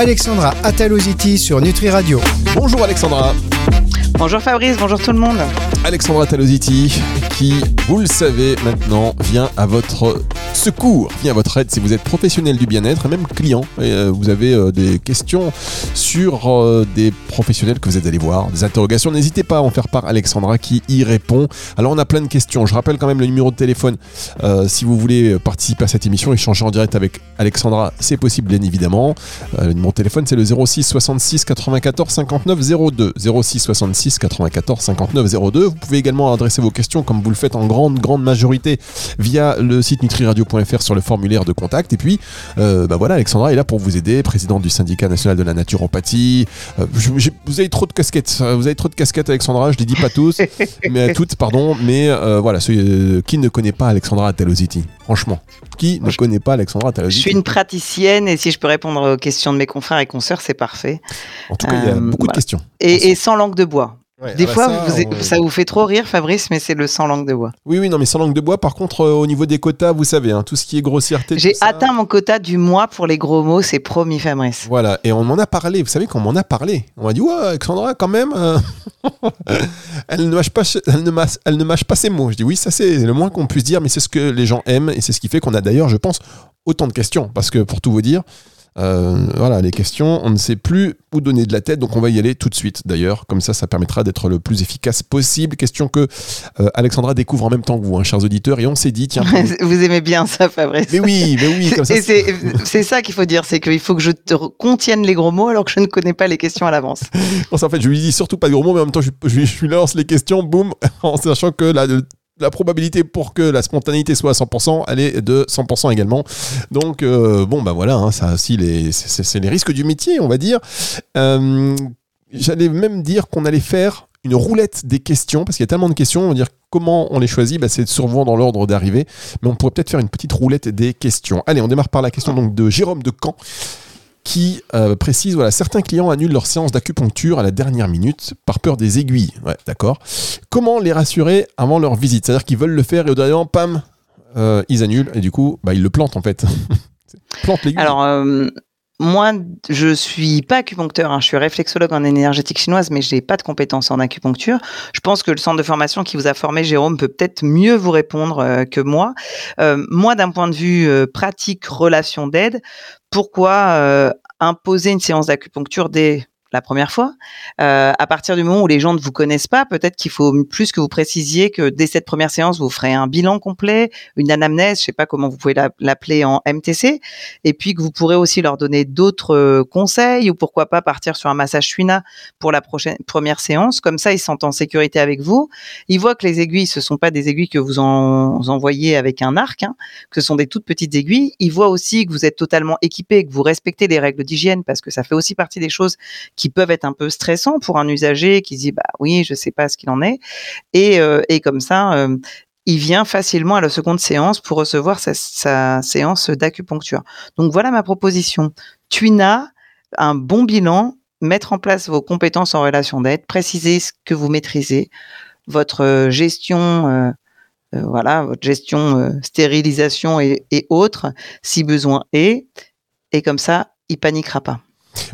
Alexandra Ataloziti sur Nutri Radio. Bonjour Alexandra. Bonjour Fabrice, bonjour tout le monde. Alexandra Talositi, qui, vous le savez maintenant, vient à votre secours, vient à votre aide si vous êtes professionnel du bien-être et même client. Euh, vous avez euh, des questions sur euh, des professionnels que vous êtes allés voir, des interrogations. N'hésitez pas à en faire part Alexandra qui y répond. Alors on a plein de questions. Je rappelle quand même le numéro de téléphone si vous voulez participer à cette émission, échanger en direct avec Alexandra, c'est possible bien évidemment. le numéro de téléphone c'est le 06 66 94 59 02 06 66 94 59 02. Vous pouvez également adresser vos questions comme vous le faites en grande grande majorité via le site nutriradio.fr sur le formulaire de contact. Et puis, euh, bah voilà, Alexandra est là pour vous aider, présidente du syndicat national de la naturopathie. Euh, vous avez trop de casquettes, euh, vous avez trop de casquettes, Alexandra. Je les dis pas tous, mais toutes, pardon. Mais voilà, qui ne connaît pas Alexandra Ataloziti Franchement, qui ne connaît pas Alexandra Ataloziti Je suis une praticienne et si je peux répondre aux questions de mes confrères et consoeurs, c'est parfait. En tout cas, il y a beaucoup de questions. et sans langue de bois des ah bah fois, ça, vous fait trop rire, Fabrice, mais c'est le sans langue de bois. Oui, oui, non, mais sans langue de bois, par contre, euh, au niveau des quotas, vous savez, hein, tout ce qui est grossièreté. J'ai atteint mon quota du mois pour les gros mots, c'est promis, Fabrice. Voilà, et on m'en a parlé, vous savez qu'on m'en a parlé. On m'a dit, ouais, Alexandra, quand même, euh, elle, ne mâche pas, elle, ne mâche, elle ne mâche pas ses mots. Je dis, oui, ça c'est le moins qu'on puisse dire, mais c'est ce que les gens aiment, et c'est ce qui fait qu'on a d'ailleurs, je pense, autant de questions. Parce que pour tout vous dire, euh, voilà, les questions, on ne sait plus où donner de la tête, donc on va y aller tout de suite d'ailleurs. Comme ça, ça permettra d'être le plus efficace possible. Question que euh, Alexandra découvre en même temps que vous, hein, chers auditeurs, et on s'est dit, tiens. vous aimez bien ça, Fabrice. Mais oui, mais oui, comme ça. C'est ça qu'il faut dire, c'est qu'il faut que je te contienne les gros mots alors que je ne connais pas les questions à l'avance. en fait, je lui dis surtout pas de gros mots, mais en même temps, je, je, je lui lance les questions, boum, en sachant que là, la probabilité pour que la spontanéité soit à 100%, elle est de 100% également. Donc, euh, bon, bah voilà, hein, ça aussi, c'est les risques du métier, on va dire. Euh, j'allais même dire qu'on allait faire une roulette des questions, parce qu'il y a tellement de questions, on va dire comment on les choisit, bah, c'est souvent dans l'ordre d'arrivée, mais on pourrait peut-être faire une petite roulette des questions. Allez, on démarre par la question de Jérôme de Caen qui euh, précise voilà, certains clients annulent leur séance d'acupuncture à la dernière minute par peur des aiguilles. Ouais, d'accord. Comment les rassurer avant leur visite? C'est-à-dire qu'ils veulent le faire et au dernier moment, pam, euh, ils annulent et du coup, bah, ils le plantent en fait. Plante l'aiguille. Alors, euh, moi, je suis pas acupuncteur, hein. je suis réflexologue en énergétique chinoise, mais j'ai pas de compétences en acupuncture. Je pense que le centre de formation qui vous a formé, Jérôme, peut peut-être mieux vous répondre que moi. moi, d'un point de vue pratique, relation d'aide, pourquoi euh, imposer une séance d'acupuncture dès la première fois. Euh, à partir du moment où les gens ne vous connaissent pas, peut-être qu'il faut plus que vous précisiez que dès cette première séance, vous ferez un bilan complet, une anamnèse, je sais pas comment vous pouvez l'appeler en MTC, et puis que vous pourrez aussi leur donner d'autres euh, conseils ou pourquoi pas partir sur un massage Shuina pour la prochaine première séance. Comme ça, ils sont en sécurité avec vous. Ils voient que les aiguilles, ce sont pas des aiguilles que vous, en, envoyez avec un arc, hein, que ce sont des toutes petites aiguilles. Ils voient aussi que vous êtes totalement équipé, que vous respectez les règles d'hygiène parce que ça fait aussi partie des choses qui peuvent être un peu stressants pour un usager qui dit bah oui, je sais pas ce qu'il en est. Et, euh, et comme ça, euh, il vient facilement à la seconde séance pour recevoir sa, séance d'acupuncture. Donc voilà ma proposition. Tuina, un bon bilan, mettre en place vos compétences en relation d'aide, préciser ce que vous maîtrisez, votre gestion, euh, voilà, votre gestion stérilisation et, et, autres, si besoin est, et comme ça, il paniquera pas.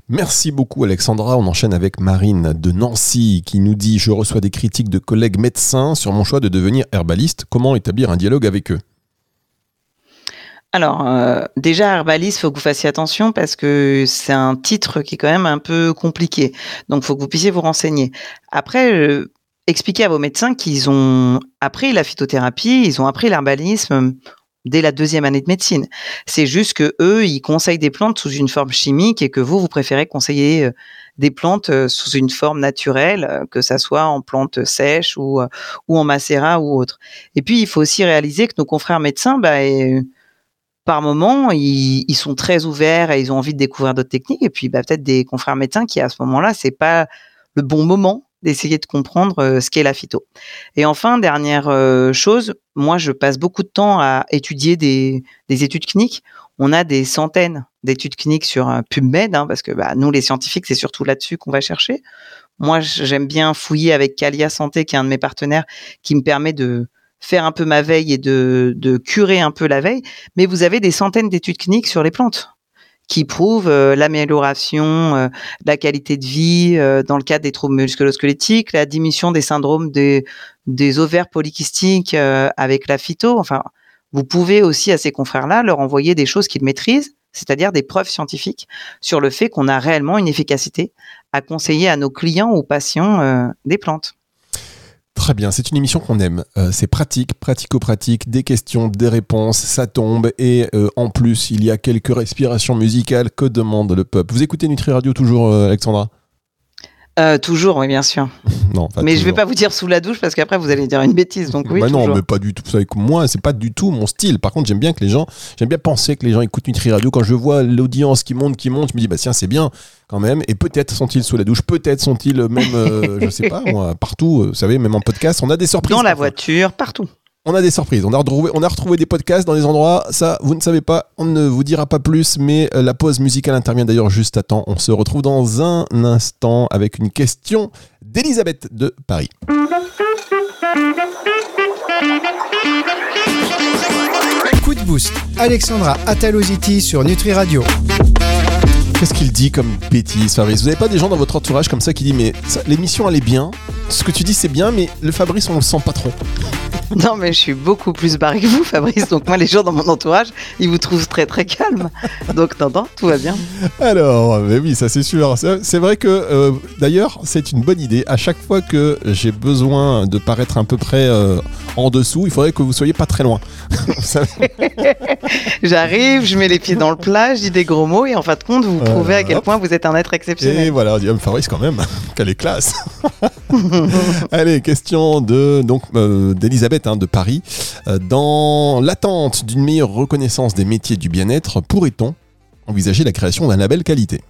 Merci beaucoup Alexandra. On enchaîne avec Marine de Nancy qui nous dit Je reçois des critiques de collègues médecins sur mon choix de devenir herbaliste. Comment établir un dialogue avec eux? Alors, euh, déjà, herbaliste, il faut que vous fassiez attention parce que c'est un titre qui est quand même un peu compliqué. Donc, faut que vous puissiez vous renseigner. Après, euh, expliquez à vos médecins qu'ils ont appris la phytothérapie, ils ont appris l'herbalisme dès la deuxième année de médecine. C'est juste que eux, ils conseillent des plantes sous une forme chimique et que vous, vous préférez conseiller euh, des plantes euh, sous une forme naturelle, euh, que ça soit en plantes sèches ou, en macérat ou autre. Et puis, il faut aussi réaliser que nos confrères médecins, bah, par moment, ils, ils, sont très ouverts et ils ont envie de découvrir d'autres techniques. Et puis, bah, peut-être des confrères médecins qui, à ce moment-là, c'est pas le bon moment d'essayer de comprendre euh, ce qu'est la phyto. Et enfin, dernière euh, chose, moi, je passe beaucoup de temps à étudier des, études cliniques. On a des centaines d'études cliniques sur PubMed, hein, parce que bah, nous, les scientifiques, c'est surtout là-dessus qu'on va chercher. Moi, j'aime bien fouiller avec Calia Santé, qui est un de mes partenaires, qui me permet de faire un peu ma veille et de curer un peu la veille. Mais vous avez des centaines d'études cliniques sur les plantes qui prouvent l'amélioration de la qualité de vie dans le cadre des troubles musculo-squelettiques, la diminution des syndromes des, des ovaires polykystiques avec la phyto. Enfin, vous pouvez aussi à ces confrères-là leur envoyer des choses qu'ils maîtrisent, c'est-à-dire des preuves scientifiques sur le fait qu'on a réellement une efficacité à conseiller à nos clients ou patients des plantes. Très bien, c'est une émission qu'on aime. Euh, c'est pratique, pratico-pratique, des questions, des réponses, ça tombe. Et euh, en plus, il y a quelques respirations musicales que demande le peuple? Vous écoutez Nutri Radio toujours, euh, Alexandra? Euh, toujours, oui, bien sûr. non, mais je je vais pas vous dire sous la douche parce qu'après vous allez dire une bêtise. Donc oui. Bah non, mais pas du tout. Vous savez que moi, c'est pas du tout mon style. Par contre, j'aime bien que les gens, j'aime bien penser que les gens écoutent Nutri Radio. Quand je vois l'audience qui monte, qui monte, je me dis bah tiens, c'est bien quand même. Et peut-être sont-ils sous la douche, peut-être sont-ils même, euh, je sais pas, moi, partout. Euh, vous savez, même en podcast, on a des surprises. Dans la voiture, partout on a des surprises. On a, retrouvé, on a retrouvé des podcasts dans des endroits. Ça, vous ne savez pas. On ne vous dira pas plus. Mais euh, la pause musicale intervient d'ailleurs juste à temps. On se retrouve dans un instant avec une question d'Elisabeth de Paris. Coup de boost. Alexandra Ataloziti sur Nutri Radio. Qu'est-ce qu'il dit comme bêtise, Fabrice? Vous n'avez pas des gens dans votre entourage comme ça qui disent Mais l'émission, elle est bien? Ce que tu dis, c'est bien, mais le Fabrice, on le sent pas trop. Non, mais je suis beaucoup plus barré que vous, Fabrice. Donc, moi, les gens dans mon entourage, ils vous trouvent très, très calme. Donc, non, tout va bien. Alors, mais oui, ça, c'est sûr. C'est vrai que, euh, d'ailleurs, c'est une bonne idée. À chaque fois que j'ai besoin de paraître à peu près euh, en dessous, il faudrait que vous soyez pas très loin. J'arrive, je mets les pieds dans le plat, je dis des gros mots, et en fin de compte, vous prouvez à quel point vous êtes un être exceptionnel. Et voilà, on dit, Fabrice, quand même, quelle est classe. Allez, question de donc euh, hein, de Paris. Euh, dans l'attente d'une meilleure reconnaissance des métiers du bien-être, pourrait-on envisager la création d'un label qualité?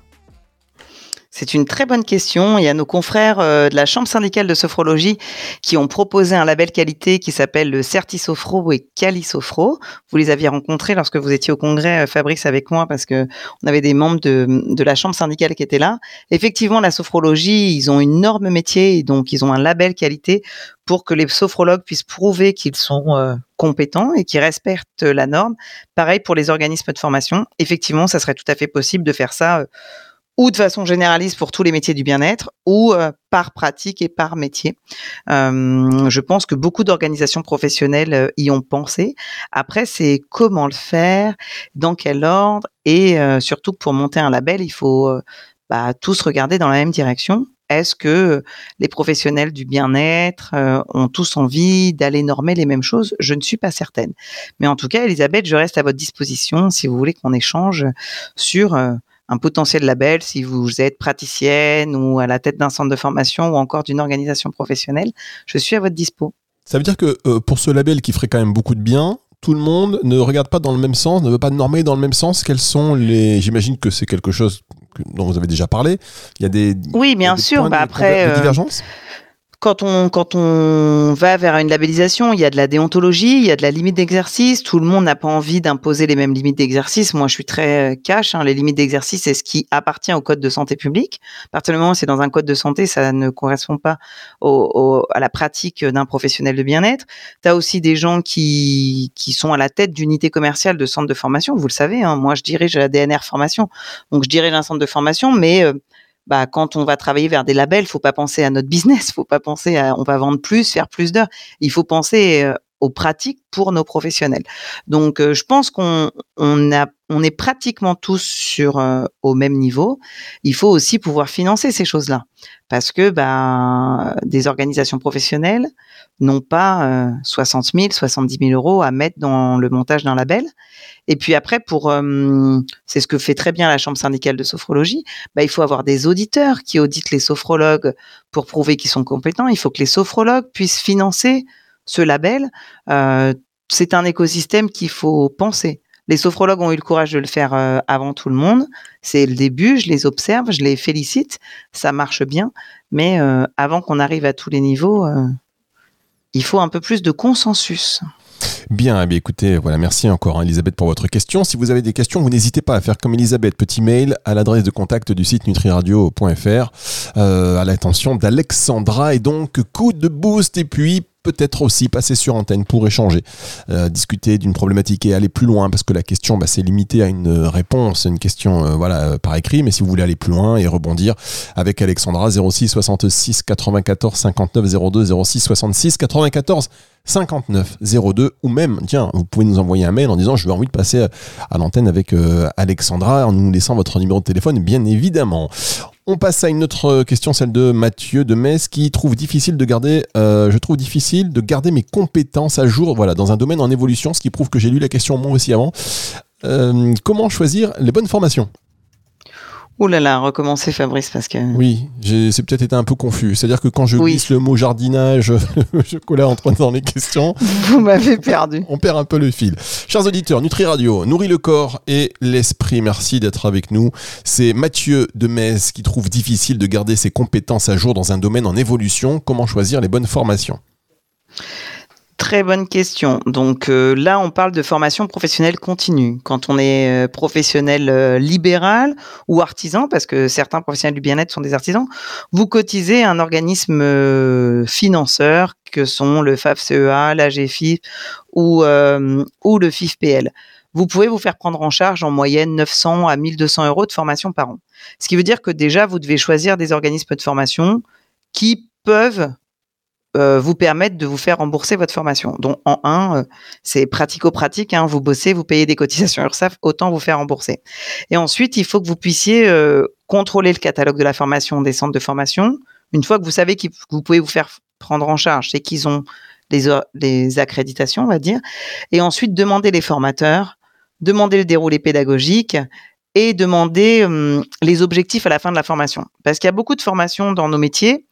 C'est une très bonne question. Il y a nos confrères euh, de la Chambre syndicale de sophrologie qui ont proposé un label qualité qui s'appelle le Certisofro et Calisofro. Vous les aviez rencontrés lorsque vous étiez au congrès, euh, Fabrice, avec moi, parce que on avait des membres de, la Chambre syndicale qui étaient là. Effectivement, la sophrologie, ils ont une énorme métier, donc ils ont un label qualité pour que les sophrologues puissent prouver qu'ils sont euh, compétents et qu'ils respectent la norme. Pareil pour les organismes de formation. Effectivement, ça serait tout à fait possible de faire ça ou de façon généraliste pour tous les métiers du bien-être, ou euh, par pratique et par métier. Euh, je pense que beaucoup d'organisations professionnelles euh, y ont pensé. Après, c'est comment le faire, dans quel ordre, et surtout pour monter un label, il faut bah, tous regarder dans la même direction. Est-ce que les professionnels du bien-être ont tous envie d'aller normer les mêmes choses? Je ne suis pas certaine. Mais en tout cas, Elisabeth, je reste à votre disposition si vous voulez qu'on échange sur un potentiel label si vous êtes praticienne ou à la tête d'un centre de formation ou encore d'une organisation professionnelle. Je suis à votre dispo. Ça veut dire que euh, pour ce label qui ferait quand même beaucoup de bien, tout le monde ne regarde pas dans le même sens, ne veut pas normer dans le même sens. Quels sont les J'imagine que c'est quelque chose dont vous avez déjà parlé. Il y a des oui, bien sûr. bah après, de euh, divergence quand on, va vers une labellisation, il y a de la déontologie, il y a de la limite d'exercice. Tout le monde n'a pas envie d'imposer les mêmes limites d'exercice. Moi, je suis très euh, cash. Hein. Les limites d'exercice, c'est ce qui appartient au code de santé publique. À partir du moment où c'est dans un code de santé, ça ne correspond pas à la pratique d'un professionnel de bien-être. Tu as aussi des gens qui, qui sont à la tête d'unités commerciales de centres de formation. Vous le savez, hein. moi, je dirige la DNR formation. Donc, je dirige un centre de formation, mais... Euh, bah, quand on va travailler vers des labels, faut pas penser à notre business, faut pas penser à on va vendre plus, faire plus d'heures. Il faut penser euh, aux pratiques pour nos professionnels. Donc, euh, je pense qu'on est pratiquement tous sur euh, au même niveau. Il faut aussi pouvoir financer ces choses-là, parce que bah, des organisations professionnelles n'ont pas 60 000, 70 000 euros à mettre dans le montage d'un label. Et puis après, pour c'est ce que fait très bien la Chambre syndicale de sophrologie, bah, il faut avoir des auditeurs qui auditent les sophrologues pour prouver qu'ils sont compétents. Il faut que les sophrologues puissent financer ce label. Euh, c'est un écosystème qu'il faut penser. Les sophrologues ont eu le courage de le faire euh, avant tout le monde. C'est le début, je les observe, je les félicite, ça marche bien. Mais euh, avant qu'on arrive à tous les niveaux, il faut un peu plus de consensus. Bien, eh écoutez, voilà, merci encore hein, Elisabeth pour votre question. Si vous avez des questions, vous n'hésitez pas à faire comme Elisabeth, petit mail à l'adresse de contact du site nutriradio.fr à l'attention d'Alexandra et donc coup de boost et puis peut-être aussi passer sur antenne pour échanger, euh, discuter d'une problématique et aller plus loin parce que la question bah, c'est limité à une réponse, une question euh, voilà par écrit, mais si vous voulez aller plus loin et rebondir avec Alexandra 06 66 94 59 02 06 66 94 59 02 ou même tiens vous pouvez nous envoyer un mail en disant je veux envie de passer à l'antenne avec Alexandra en nous laissant votre numéro de téléphone bien évidemment on passe à une autre question, celle de Mathieu de Metz, qui trouve difficile de garder, euh, je trouve difficile de garder mes compétences à jour, voilà, dans un domaine en évolution, ce qui prouve que j'ai lu la question moi aussi avant. Euh, comment choisir les bonnes formations? Ouh là là, recommencer Fabrice parce que. Oui, c'est peut-être été un peu confus. C'est-à-dire que quand je glisse le mot jardinage, le chocolat entre dans les questions. Vous m'avez perdu. On perd un peu le fil. Chers auditeurs, Nutri Radio nourrit le corps et l'esprit. Merci d'être avec nous. C'est Mathieu de Metz qui trouve difficile de garder ses compétences à jour dans un domaine en évolution. Comment choisir les bonnes formations? Très bonne question. Donc euh, là, on parle de formation professionnelle continue. Quand on est euh, professionnel euh, libéral ou artisan, parce que certains professionnels du bien-être sont des artisans, vous cotisez un organisme financeur que sont le FAF-CEA, la GFIF ou, ou le FIF-PL. Vous pouvez vous faire prendre en charge en moyenne 900 à 1200 euros de formation par an. Ce qui veut dire que déjà, vous devez choisir des organismes de formation qui peuvent euh, vous permettre de vous faire rembourser votre formation. Donc en un, euh, c'est pratico-pratique, hein, vous bossez, vous payez des cotisations URSAF, autant vous faire rembourser. Et ensuite, il faut que vous puissiez euh, contrôler le catalogue de la formation des centres de formation. Une fois que vous savez que vous pouvez vous faire prendre en charge, c'est qu'ils ont les, les accréditations, on va dire, et ensuite demander les formateurs, demander le déroulé pédagogique et demander hum, les objectifs à la fin de la formation. Parce qu'il y a beaucoup de formations dans nos métiers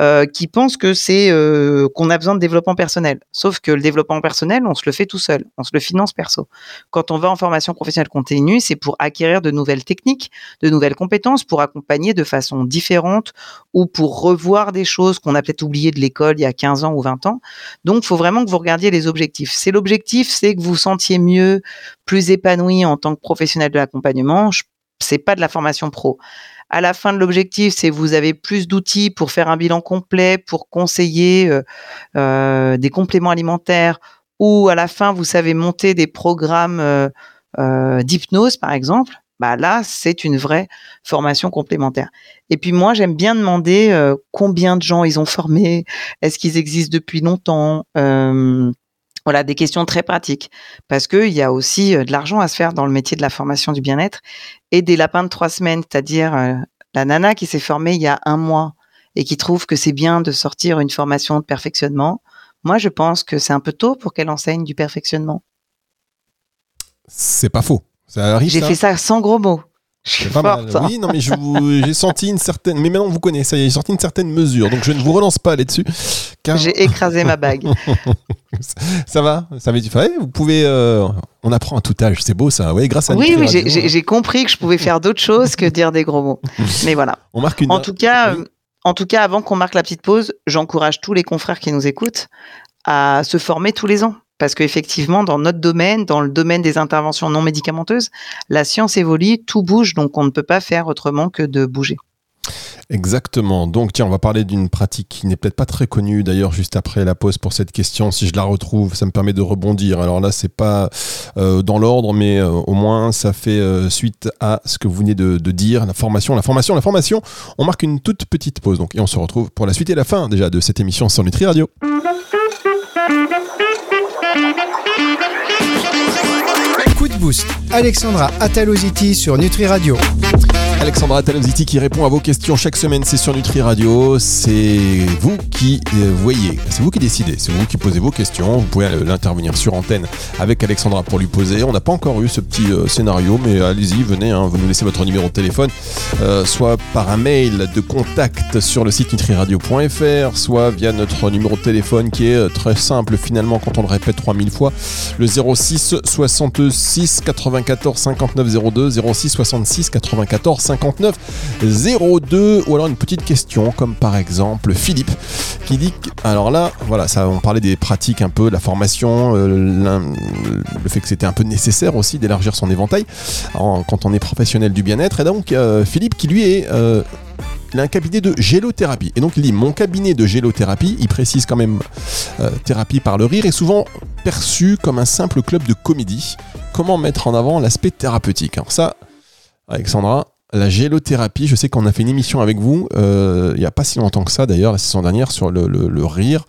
euh, qui pensent que c'est euh, qu'on a besoin de développement personnel. Sauf que le développement personnel, on se le fait tout seul, on se le finance perso. Quand on va en formation professionnelle continue, c'est pour acquérir de nouvelles techniques, de nouvelles compétences, pour accompagner de façon différente ou pour revoir des choses qu'on a peut-être oubliées de l'école il y a 15 ans ou 20 ans. Donc, il faut vraiment que vous regardiez les objectifs. C'est l'objectif, c'est que vous vous sentiez mieux, plus épanoui en tant que professionnel de l'accompagnement. C'est pas de la formation pro. À la fin de l'objectif, c'est vous avez plus d'outils pour faire un bilan complet, pour conseiller euh, euh, des compléments alimentaires, ou à la fin vous savez monter des programmes euh, d'hypnose, par exemple. Bah là, c'est une vraie formation complémentaire. Et puis moi, j'aime bien demander combien de gens ils ont formé, est-ce qu'ils existent depuis longtemps. Voilà, des questions très pratiques. Parce qu'il y a aussi de l'argent à se faire dans le métier de la formation du bien-être. Et des lapins de trois semaines, c'est-à-dire la nana qui s'est formée il y a un mois et qui trouve que c'est bien de sortir une formation de perfectionnement. Moi, je pense que c'est un peu tôt pour qu'elle enseigne du perfectionnement. C'est pas faux. J'ai fait ça sans gros mots. Je pas mal. Hein. Oui, non, mais j'ai senti une certaine. Mais maintenant, vous connaissez, j'ai sorti une certaine mesure. Donc, je ne vous relance pas là-dessus. J'ai écrasé ma bague. ça va? Ça va Vous pouvez. Euh, on apprend à tout âge. C'est beau, ça. Oui, grâce à Oui, oui j'ai compris que je pouvais faire d'autres choses que dire des gros mots. Mais voilà. On marque une. En tout cas. Euh, en tout cas, avant qu'on marque la petite pause, j'encourage tous les confrères qui nous écoutent à se former tous les ans. Parce qu'effectivement, dans notre domaine, dans le domaine des interventions non médicamenteuses, la science évolue, tout bouge, donc on ne peut pas faire autrement que de bouger. Exactement. Donc tiens, on va parler d'une pratique qui n'est peut-être pas très connue d'ailleurs juste après la pause pour cette question. Si je la retrouve, ça me permet de rebondir. Alors là, c'est pas euh, dans l'ordre, mais euh, au moins ça fait euh, suite à ce que vous venez de, dire, la formation, la formation, la formation. On marque une toute petite pause donc et on se retrouve pour la suite et la fin déjà de cette émission sur Nutri Radio. Boost. Alexandra Ataloziti sur Nutri Radio. Alexandra Taloziti qui répond à vos questions chaque semaine, c'est sur Nutri Radio. C'est vous qui euh, voyez, c'est vous qui décidez, c'est vous qui posez vos questions. Vous pouvez l'intervenir sur antenne avec Alexandra pour lui poser. On n'a pas encore eu ce petit euh, scénario, mais allez-y, venez, hein, vous nous laissez votre numéro de téléphone, euh, soit par un mail de contact sur le site nutriradio.fr, soit via notre numéro de téléphone qui est très simple finalement quand on le répète 3000 fois, le 06 66 94 59 02, 06 66 94 59 02 ou alors une petite question comme par exemple Philippe qui dit alors là voilà ça on parlait des pratiques un peu la formation euh, le fait que c'était un peu nécessaire aussi d'élargir son éventail quand on est professionnel du bien-être et donc euh, Philippe qui lui est euh, il a un cabinet de gélothérapie. Et donc il dit mon cabinet de gélothérapie, il précise quand même thérapie par le rire, est souvent perçu comme un simple club de comédie. Comment mettre en avant l'aspect thérapeutique? Alors ça, Alexandra, la gélothérapie, je sais qu'on a fait une émission avec vous, euh, il n'y a pas si longtemps que ça d'ailleurs, la saison dernière, sur le, rire,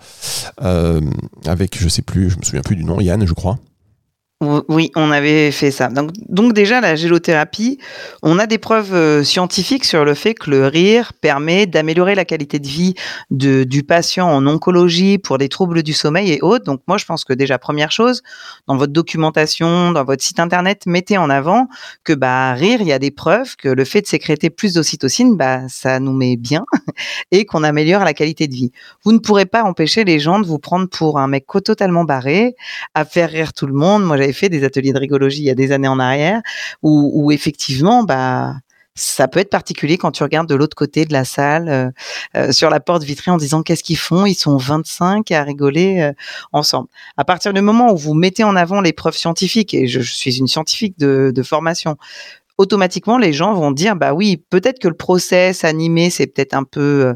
euh, avec, je sais plus, je me souviens plus du nom, Yann, je crois. Oui, on avait fait ça. Donc, déjà, la gélothérapie, on a des preuves euh, scientifiques sur le fait que le rire permet d'améliorer la qualité de vie du patient en oncologie pour des troubles du sommeil et autres. Donc moi, je pense que déjà, première chose, dans votre documentation, dans votre site internet, mettez en avant que bah, rire, il y a des preuves que le fait de sécréter plus d'ocytocine, bah, ça nous met bien et qu'on améliore la qualité de vie. Vous ne pourrez pas empêcher les gens de vous prendre pour un mec totalement barré, à faire rire tout le monde. Moi, fait des ateliers de rigologie il y a des années en arrière, où, effectivement, bah, ça peut être particulier quand tu regardes de l'autre côté de la salle, euh, euh, sur la porte vitrée, en disant qu'est-ce qu'ils font Ils sont 25 à rigoler euh, ensemble. À partir du moment où vous mettez en avant les preuves scientifiques, et je, suis une scientifique de, de, formation, automatiquement les gens vont dire bah oui, peut-être que le process animé c'est peut-être un peu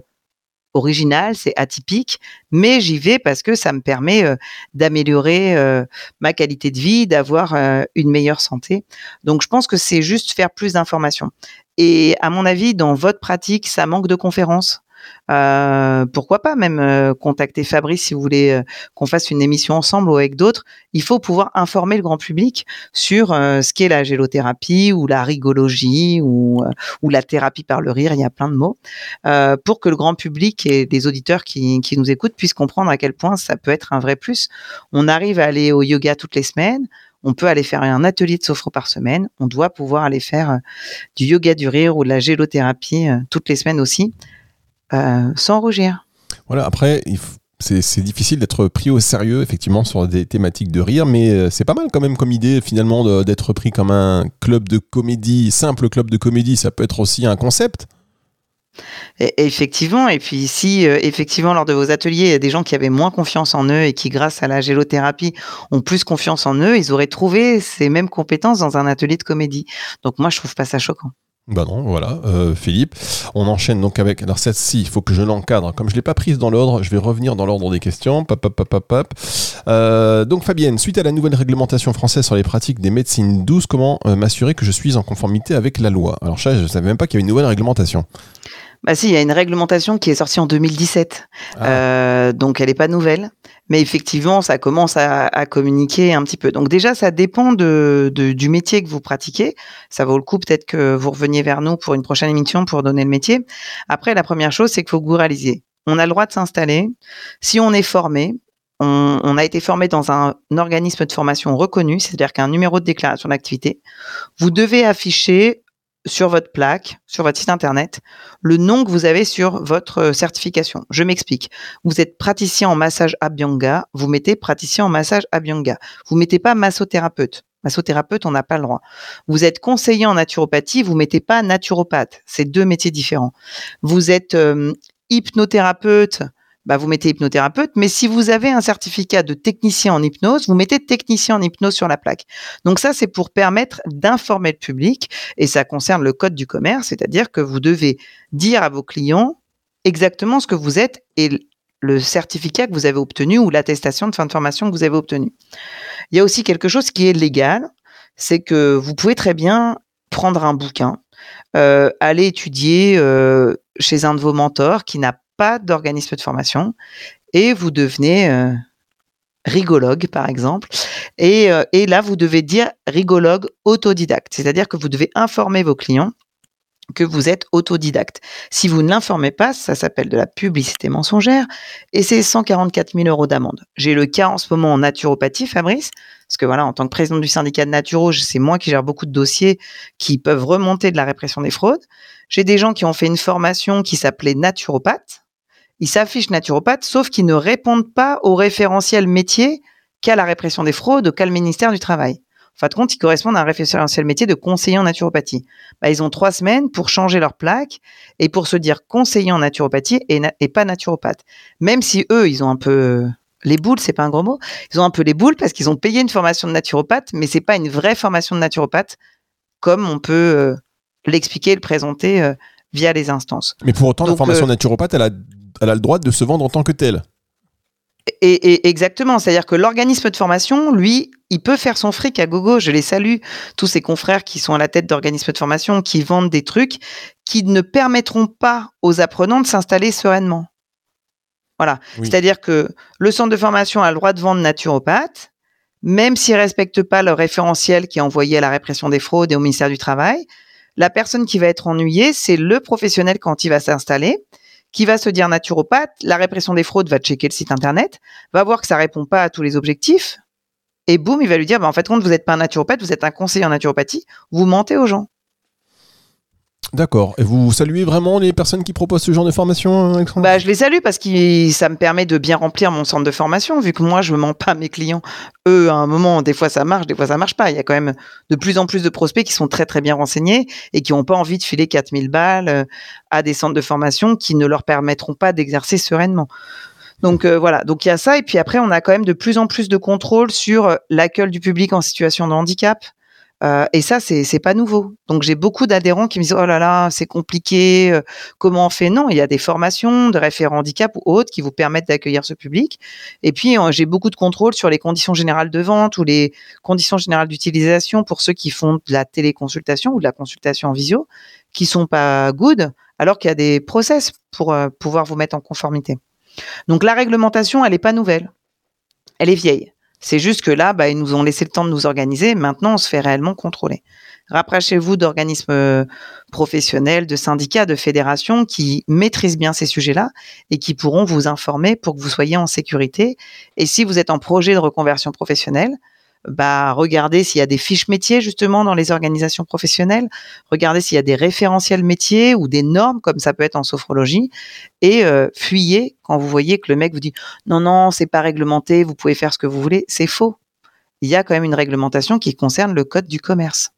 original, c'est atypique, mais j'y vais parce que ça me permet euh, d'améliorer euh, ma qualité de vie, d'avoir euh, une meilleure santé. Donc je pense que c'est juste faire plus d'informations. Et à mon avis, dans votre pratique, ça manque de conférences. Euh, pourquoi pas même euh, contacter Fabrice si vous voulez euh, qu'on fasse une émission ensemble ou avec d'autres. Il faut pouvoir informer le grand public sur ce qu'est la gélothérapie ou la rigologie ou, la thérapie par le rire. Il y a plein de mots pour que le grand public et des auditeurs qui, qui nous écoutent puissent comprendre à quel point ça peut être un vrai plus. On arrive à aller au yoga toutes les semaines on peut aller faire un atelier de sophro par semaine. On doit pouvoir aller faire du yoga du rire ou de la gélothérapie toutes les semaines aussi. Euh, sans rougir. Voilà, après, c'est difficile d'être pris au sérieux, effectivement, sur des thématiques de rire, mais euh, c'est pas mal quand même comme idée, finalement, d'être pris comme un club de comédie, simple club de comédie, ça peut être aussi un concept. effectivement, et puis si euh, effectivement lors de vos ateliers, il y a des gens qui avaient moins confiance en eux et qui grâce à la gélothérapie ont plus confiance en eux, ils auraient trouvé ces mêmes compétences dans un atelier de comédie. Donc moi je trouve pas ça choquant. Bah non, voilà, euh, Philippe. On enchaîne donc avec. Alors, cette-ci, il faut que je l'encadre. Comme je ne l'ai pas prise dans l'ordre, je vais revenir dans l'ordre des questions. Pop, pop, pop, pop, euh, donc, Fabienne, suite à la nouvelle réglementation française sur les pratiques des médecines douces, comment euh, m'assurer que je suis en conformité avec la loi? Alors, ça, je ne savais même pas qu'il y avait une nouvelle réglementation. Bah si, il y a une réglementation qui est sortie en 2017, ah. euh, donc elle n'est pas nouvelle, mais effectivement, ça commence à, communiquer un petit peu. Donc déjà, ça dépend de, du métier que vous pratiquez. Ça vaut le coup peut-être que vous reveniez vers nous pour une prochaine émission pour donner le métier. Après, la première chose, c'est qu'il faut que vous réalisiez. On a le droit de s'installer. Si on est formé, on, on, a été formé dans un organisme de formation reconnu, c'est-à-dire qu'un numéro de déclaration d'activité. Vous devez afficher sur votre plaque, sur votre site internet, le nom que vous avez sur votre euh, certification. Je m'explique. Vous êtes praticien en massage Abhyanga, vous mettez praticien en massage Abhyanga. Vous mettez pas massothérapeute. Massothérapeute, on n'a pas le droit. Vous êtes conseiller en naturopathie, vous mettez pas naturopathe. C'est deux métiers différents. Vous êtes euh, hypnothérapeute, bah, vous mettez hypnothérapeute, mais si vous avez un certificat de technicien en hypnose, vous mettez technicien en hypnose sur la plaque. Donc ça, c'est pour permettre d'informer le public, et ça concerne le code du commerce, c'est-à-dire que vous devez dire à vos clients exactement ce que vous êtes et le certificat que vous avez obtenu ou l'attestation de fin de formation que vous avez obtenu. Il y a aussi quelque chose qui est légal, c'est que vous pouvez très bien prendre un bouquin, euh, aller étudier euh, chez un de vos mentors qui n'a d'organisme de formation et vous devenez euh, rigologue, par exemple. Et, euh, et, là, vous devez dire rigologue autodidacte, c'est-à-dire que vous devez informer vos clients que vous êtes autodidacte. Si vous ne l'informez pas, ça s'appelle de la publicité mensongère et c'est 144 000 euros d'amende. J'ai le cas en ce moment en naturopathie, Fabrice, parce que voilà, en tant que président du syndicat de Naturo, c'est moi qui gère beaucoup de dossiers qui peuvent remonter de la répression des fraudes. J'ai des gens qui ont fait une formation qui s'appelait naturopathe, ils s'affichent naturopathes, sauf qu'ils ne répondent pas au référentiel métier qu'a la répression des fraudes, qu'a le ministère du Travail. En fin de compte, ils correspondent à un référentiel métier de conseiller en naturopathie. Bah, ils ont trois semaines pour changer leur plaque et pour se dire conseiller en naturopathie et, pas naturopathe. Même si eux, ils ont un peu les boules, c'est pas un gros mot. Ils ont un peu les boules parce qu'ils ont payé une formation de naturopathe, mais c'est pas une vraie formation de naturopathe comme on peut euh, l'expliquer, le présenter euh, via les instances. Mais pour autant, la formation naturopathe, elle a, elle a le droit de se vendre en tant que telle. Et, exactement, c'est-à-dire que l'organisme de formation, lui, il peut faire son fric à gogo. Je les salue, tous ces confrères qui sont à la tête d'organismes de formation, qui vendent des trucs qui ne permettront pas aux apprenants de s'installer sereinement. Voilà. C'est-à-dire que le centre de formation a le droit de vendre naturopathe, même s'il ne respecte pas le référentiel qui est envoyé à la répression des fraudes et au ministère du Travail. La personne qui va être ennuyée, c'est le professionnel quand il va s'installer qui va se dire naturopathe, la répression des fraudes va checker le site internet, va voir que ça répond pas à tous les objectifs, et boum, il va lui dire, bah, en fait, compte, vous n'êtes pas un naturopathe, vous êtes un conseiller en naturopathie, vous mentez aux gens. D'accord. Et vous saluez vraiment les personnes qui proposent ce genre de formation, Alexandre? Bah, Je les salue parce que ça me permet de bien remplir mon centre de formation, vu que moi, je ne mens pas à mes clients. Eux, à un moment, des fois ça marche, des fois ça marche pas. Il y a quand même de plus en plus de prospects qui sont très très bien renseignés et qui n'ont pas envie de filer 4000 balles euh, à des centres de formation qui ne leur permettront pas d'exercer sereinement. Donc euh, voilà, donc il y a ça et puis après on a quand même de plus en plus de contrôle sur euh, l'accueil du public en situation de handicap, euh, et ça, c'est pas nouveau. Donc j'ai beaucoup d'adhérents qui me disent oh là là, c'est compliqué, euh, comment on fait? Non, il y a des formations de référents handicap ou autres qui vous permettent d'accueillir ce public. Et puis euh, j'ai beaucoup de contrôle sur les conditions générales de vente ou les conditions générales d'utilisation pour ceux qui font de la téléconsultation ou de la consultation en visio, qui sont pas good, alors qu'il y a des process pour pouvoir vous mettre en conformité. Donc la réglementation, elle est pas nouvelle, elle est vieille. C'est juste que là, bah, ils nous ont laissé le temps de nous organiser. Maintenant, on se fait réellement contrôler. Rapprochez-vous d'organismes euh, professionnels, de syndicats, de fédérations qui maîtrisent bien ces sujets-là et qui pourront vous informer pour que vous soyez en sécurité. Et si vous êtes en projet de reconversion professionnelle, bah, regardez s'il y a des fiches métiers justement dans les organisations professionnelles, regardez s'il y a des référentiels métiers ou des normes comme ça peut être en sophrologie et euh, fuyez quand vous voyez que le mec vous dit non non c'est pas réglementé, vous pouvez faire ce que vous voulez, c'est faux. Il y a quand même une réglementation qui concerne le code du commerce.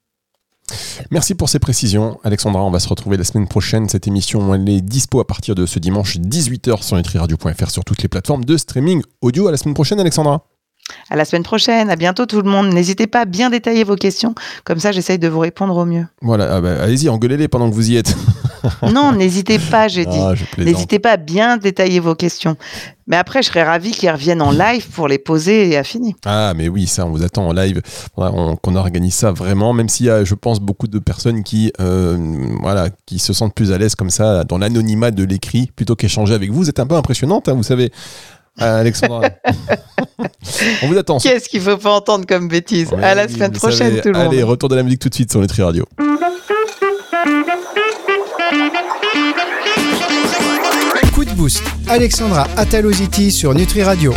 Merci pour ces précisions. Alexandra, on va se retrouver la semaine prochaine. Cette émission, est dispo à partir de ce dimanche 18h sur nutriradio.fr sur toutes les plateformes de streaming audio. À la semaine prochaine, Alexandra. À la semaine prochaine. À bientôt tout le monde. N'hésitez pas à bien détailler vos questions. Comme ça, j'essaye de vous répondre au mieux. Voilà. Ah bah, allez-y, engueulez-les pendant que vous y êtes. non, n'hésitez pas, j'ai dit. Ah, n'hésitez pas à bien détailler vos questions. Mais après, je serais ravi qu'ils reviennent en live pour les poser et à finir. Ah, mais oui, ça, on vous attend en live. Qu'on organise ça vraiment, même s'il y a, je pense, beaucoup de personnes qui, euh, voilà, qui se sentent plus à l'aise comme ça, dans l'anonymat de l'écrit, plutôt qu'échanger avec vous. Vous êtes un peu impressionnante, hein, vous savez. Euh, Alexandra. On vous attend. Qu'est-ce qu'il faut pas entendre comme bêtise? À la semaine prochaine, tout le monde. Allez, retour de la musique tout de suite sur Nutri Radio. Coup de boost. Alexandra Ataloziti sur Nutri Radio.